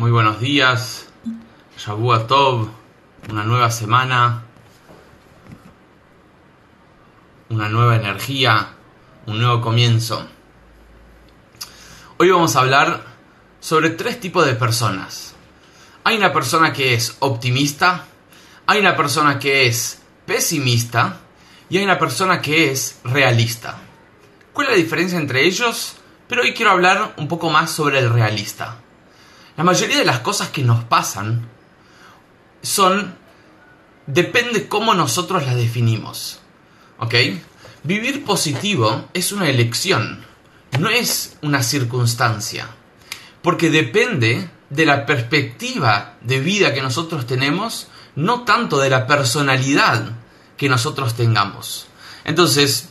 Muy buenos días, Shavua Tov, una nueva semana, una nueva energía, un nuevo comienzo. Hoy vamos a hablar sobre tres tipos de personas. Hay una persona que es optimista, hay una persona que es pesimista y hay una persona que es realista. ¿Cuál es la diferencia entre ellos? Pero hoy quiero hablar un poco más sobre el realista. La mayoría de las cosas que nos pasan son... depende cómo nosotros las definimos. ¿Ok? Vivir positivo es una elección, no es una circunstancia. Porque depende de la perspectiva de vida que nosotros tenemos, no tanto de la personalidad que nosotros tengamos. Entonces,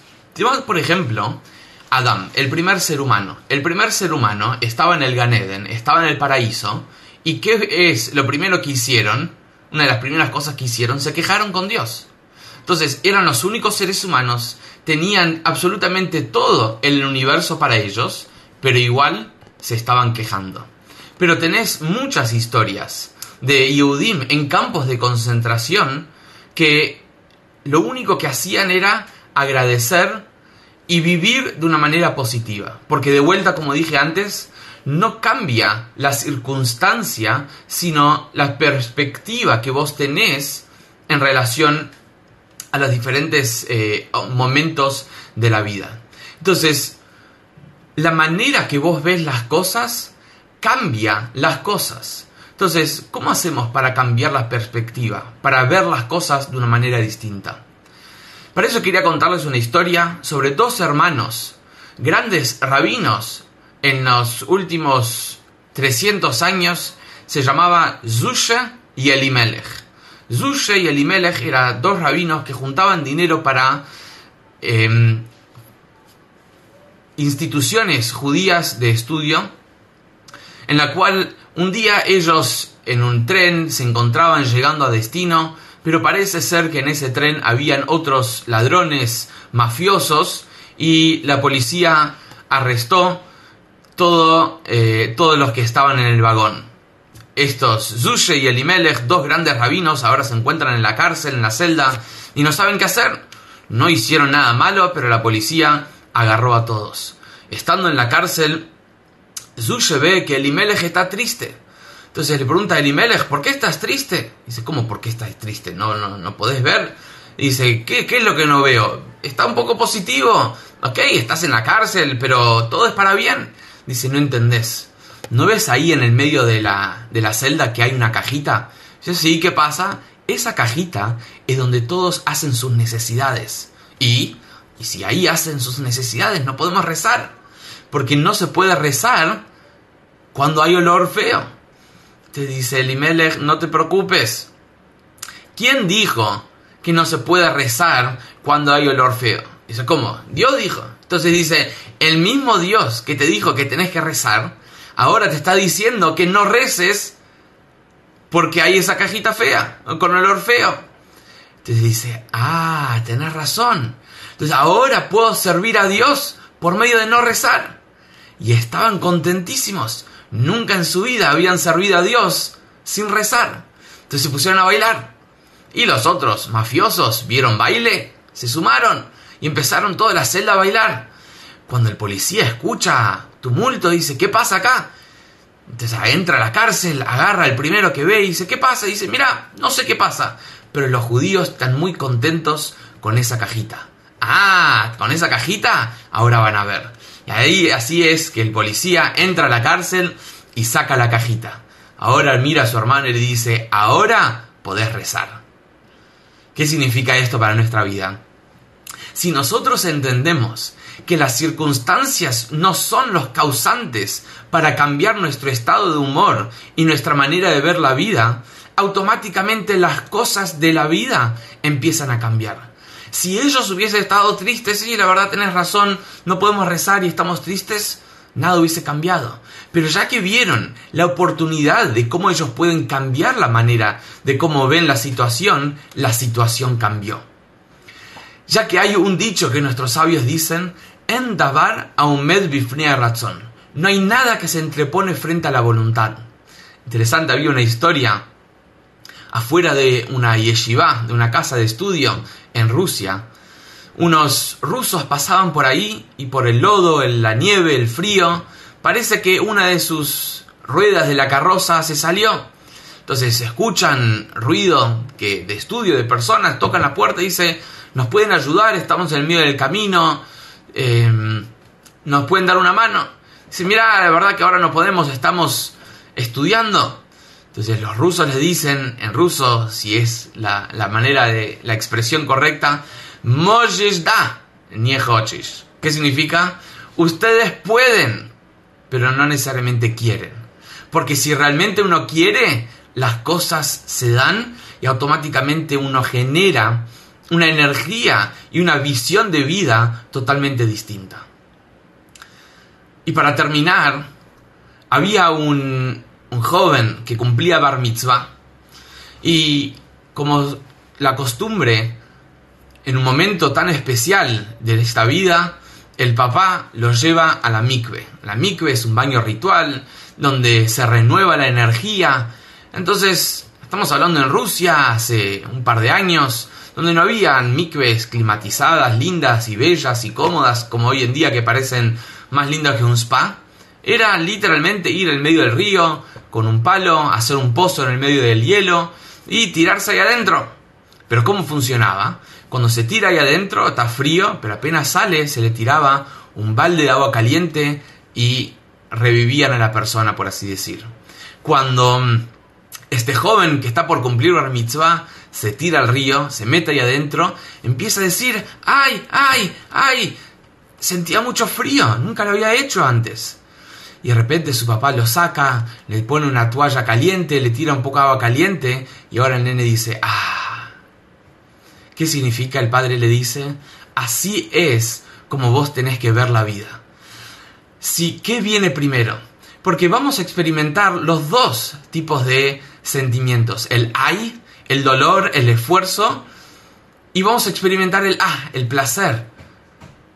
por ejemplo, Adam, el primer ser humano. El primer ser humano estaba en el Ganeden, estaba en el paraíso, y ¿qué es lo primero que hicieron? Una de las primeras cosas que hicieron, se quejaron con Dios. Entonces, eran los únicos seres humanos, tenían absolutamente todo el universo para ellos, pero igual se estaban quejando. Pero tenés muchas historias de Yehudim en campos de concentración que lo único que hacían era agradecer y vivir de una manera positiva. Porque de vuelta, como dije antes, no cambia la circunstancia, sino la perspectiva que vos tenés en relación a los diferentes eh, momentos de la vida. Entonces, la manera que vos ves las cosas cambia las cosas. Entonces, ¿cómo hacemos para cambiar la perspectiva? Para ver las cosas de una manera distinta. Para eso quería contarles una historia sobre dos hermanos, grandes rabinos en los últimos 300 años, se llamaba Zusha y Elimelech. Zusha y Elimelech eran dos rabinos que juntaban dinero para em, instituciones judías de estudio, en la cual un día ellos en un tren se encontraban llegando a destino, pero parece ser que en ese tren habían otros ladrones mafiosos y la policía arrestó todo, eh, todos los que estaban en el vagón. Estos Zushe y Elimelech, dos grandes rabinos, ahora se encuentran en la cárcel, en la celda, y no saben qué hacer. No hicieron nada malo, pero la policía agarró a todos. Estando en la cárcel, Zushe ve que Elimelech está triste entonces le pregunta a Elimelech, ¿por qué estás triste? Dice, ¿cómo por qué estás triste? No, no, no podés ver. Dice, ¿qué, ¿qué es lo que no veo? Está un poco positivo. Ok, estás en la cárcel, pero todo es para bien. Dice, no entendés. ¿No ves ahí en el medio de la, de la celda que hay una cajita? Dice, sí, ¿qué pasa? Esa cajita es donde todos hacen sus necesidades. Y, y si ahí hacen sus necesidades, no podemos rezar. Porque no se puede rezar cuando hay olor feo. Te dice Elimelech, no te preocupes. ¿Quién dijo que no se puede rezar cuando hay olor feo? Dice, ¿cómo? Dios dijo. Entonces dice, el mismo Dios que te dijo que tenés que rezar, ahora te está diciendo que no reces porque hay esa cajita fea, con olor feo. Entonces dice, ah, tenés razón. Entonces ahora puedo servir a Dios por medio de no rezar. Y estaban contentísimos. Nunca en su vida habían servido a Dios sin rezar. Entonces se pusieron a bailar. Y los otros mafiosos vieron baile, se sumaron y empezaron toda la celda a bailar. Cuando el policía escucha tumulto, dice, ¿qué pasa acá? Entonces entra a la cárcel, agarra al primero que ve y dice, ¿qué pasa? Y dice, mira, no sé qué pasa. Pero los judíos están muy contentos con esa cajita. Ah, con esa cajita, ahora van a ver. Y ahí así es que el policía entra a la cárcel y saca la cajita. Ahora mira a su hermano y le dice, ahora podés rezar. ¿Qué significa esto para nuestra vida? Si nosotros entendemos que las circunstancias no son los causantes para cambiar nuestro estado de humor y nuestra manera de ver la vida, automáticamente las cosas de la vida empiezan a cambiar. Si ellos hubiesen estado tristes, sí, la verdad tenés razón, no podemos rezar y estamos tristes, nada hubiese cambiado. Pero ya que vieron la oportunidad de cómo ellos pueden cambiar la manera de cómo ven la situación, la situación cambió. Ya que hay un dicho que nuestros sabios dicen, en davar a un razón. No hay nada que se entrepone frente a la voluntad. Interesante, había una historia afuera de una yeshiva, de una casa de estudio en Rusia. Unos rusos pasaban por ahí y por el lodo, la nieve, el frío, parece que una de sus ruedas de la carroza se salió. Entonces escuchan ruido que, de estudio de personas, tocan la puerta y dice, nos pueden ayudar, estamos en el medio del camino, em, nos pueden dar una mano. Dice, mira, la verdad que ahora no podemos, estamos estudiando. Entonces los rusos les dicen en ruso, si es la, manera de la expresión correcta, da ¿Qué significa? Ustedes pueden, pero no necesariamente quieren. Porque si realmente uno quiere, las cosas se dan y automáticamente uno genera una energía y una visión de vida totalmente distinta. Y para terminar, había un, joven que cumplía bar mitzvah y como la costumbre en un momento tan especial de esta vida, el papá lo lleva a la mikve. La mikve es un baño ritual donde se renueva la energía. Entonces, estamos hablando en Rusia hace un par de años, donde no habían mikves climatizadas, lindas y bellas y cómodas como hoy en día que parecen más lindas que un spa. Era literalmente ir en medio del río con un palo, hacer un pozo en el medio del hielo y tirarse ahí adentro. Pero ¿cómo funcionaba? Cuando se tira ahí adentro está frío, pero apenas sale se le tiraba un balde de agua caliente y revivían a la persona, por así decir. Cuando mm, este joven que está por cumplir una mitzvah se tira al río, se mete ahí adentro, empieza a decir, ¡ay, ay, ay! Sentía mucho frío, nunca lo había hecho antes y de repente su papá lo saca, le pone una toalla caliente, le tira un poco de agua caliente y ahora el nene dice, ah, ¿qué significa? El padre le dice, así es como vos tenés que ver la vida. Si, ¿qué viene primero? Porque vamos a experimentar los dos tipos de sentimientos, el ay, el dolor, el esfuerzo, y vamos a experimentar el ah, el placer.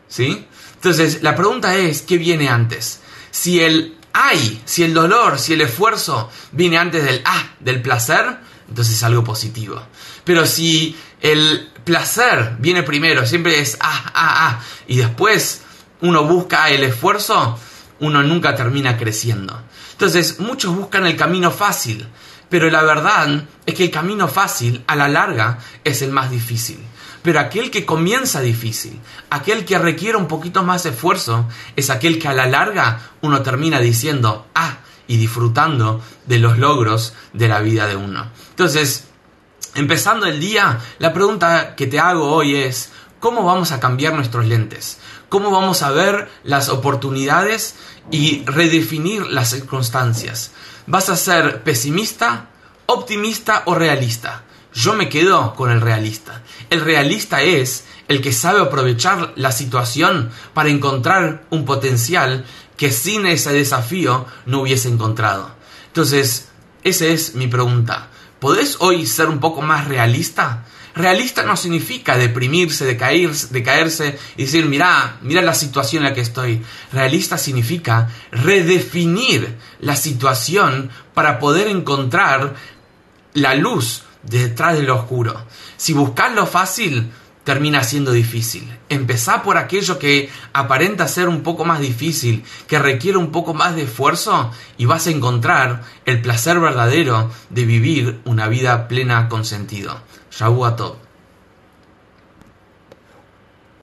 ¿Sí? Entonces, la pregunta es, ¿qué viene antes? Si el ay, si el dolor, si el esfuerzo viene antes del ah, del placer, entonces es algo positivo. Pero si el placer viene primero, siempre es ah, ah, ah, y después uno busca el esfuerzo, uno nunca termina creciendo. Entonces, muchos buscan el camino fácil, pero la verdad es que el camino fácil a la larga es el más difícil. Pero aquel que comienza difícil, aquel que requiere un poquito más esfuerzo, es aquel que a la larga uno termina diciendo, ah, y disfrutando de los logros de la vida de uno. Entonces, empezando el día, la pregunta que te hago hoy es, ¿cómo vamos a cambiar nuestros lentes? ¿Cómo vamos a ver las oportunidades y redefinir las circunstancias? ¿Vas a ser pesimista, optimista o realista? Yo me quedo con el realista. El realista es el que sabe aprovechar la situación para encontrar un potencial que sin ese desafío no hubiese encontrado. Entonces, esa es mi pregunta. ¿Podés hoy ser un poco más realista? Realista no significa deprimirse, decaerse, decaerse y decir, mira, mira la situación en la que estoy. Realista significa redefinir la situación para poder encontrar la luz detrás de lo oscuro. Si buscas lo fácil, termina siendo difícil. Empezá por aquello que aparenta ser un poco más difícil, que requiere un poco más de esfuerzo y vas a encontrar el placer verdadero de vivir una vida plena con sentido. Shabu